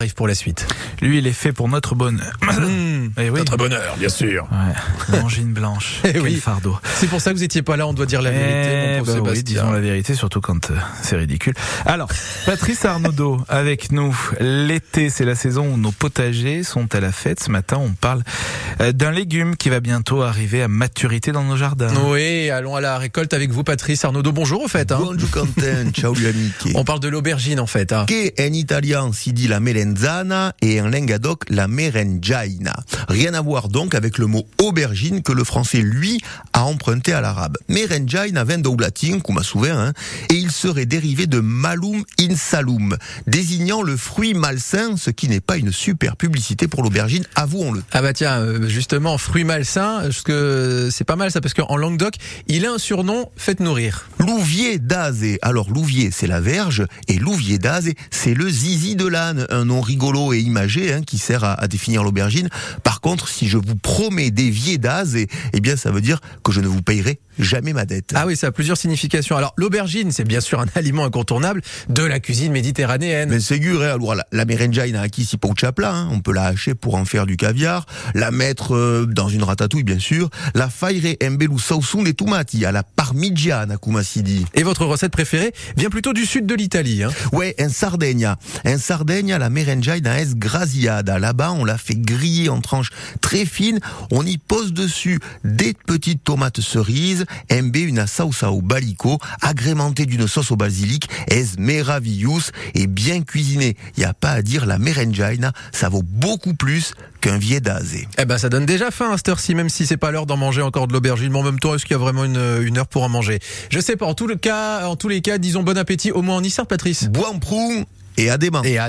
arrive pour la suite. Lui, il est fait pour notre bonheur. Eh oui. Notre bonheur, bien sûr. Ouais. L'angine blanche. Eh Quel oui. fardeau. C'est pour ça que vous étiez pas là, on doit dire la vérité, Eh mon pauvre bah oui, disons la vérité, surtout quand euh, c'est ridicule. Alors, Patrice Arnaudot avec nous. L'été, c'est la saison où nos potagers sont à la fête. Ce matin, on parle euh, d'un légume qui va bientôt arriver à maturité dans nos jardins. Oui, allons à la récolte avec vous, Patrice Arnaudot. Bonjour, au fait. Hein. Bonjour Quentin, ciao gli amici. On parle de l'aubergine, en fait. Hein. Che en italien si dit la et en lengadoc la merengaina. Rien à voir donc avec le mot aubergine que le français, lui, a emprunté à l'arabe. Merengaina vient au latin, comme souvent, hein, et il serait dérivé de malum in salum, désignant le fruit malsain, ce qui n'est pas une super publicité pour l'aubergine, avouons-le. Ah bah tiens, euh, justement, fruit malsain, parce que c'est pas mal ça, parce qu'en Languedoc, il a un surnom, faites nourrir. Louvier d'Azé. Alors Louvier, c'est la verge, et Louvier d'Azé, c'est le zizi de l'âne, un nom rigolo et imagé hein, qui sert à, définir l'aubergine. Par contre, si je vous promets des viers d'Azé, eh bien ça veut dire que je ne vous payerai jamais ma dette. Ah oui, ça a plusieurs significations. Alors, l'aubergine, c'est bien sûr un aliment incontournable de la cuisine méditerranéenne. Mais c'est sûr, hein. alors la, la merengaina acquis si pas au chapla, hein. on peut la hacher pour en faire du caviar, la mettre euh, dans une ratatouille bien sûr, la faire embelu sausun et tomati à la parmigiana, come si dit. Et votre recette préférée vient plutôt du sud de l'Italie. Hein. Ouais, en Sardaigne. En Sardaigne, la merengaina es graziada. Là-bas, on la fait griller en tranches très fines. On y pose dessus des petites tomates cerises, embe une salsa au balico, agrémentée d'une sauce au basilic, es meravillus et bien cuisinée. Y a pas à dire, la merengaina, ça vaut beaucoup plus qu'un vieux d'azé. Eh ben, ça donne déjà faim à cette heure-ci, même si c'est pas l'heure d'en manger encore de l'aubergine. Mais en même temps, est-ce qu'il y a vraiment une, une heure pour en manger? Je sais pas. En tout le cas, en tous les cas, disons bon appétit. Au moins en Issard, Patrice. Buon prou et à demain. Et à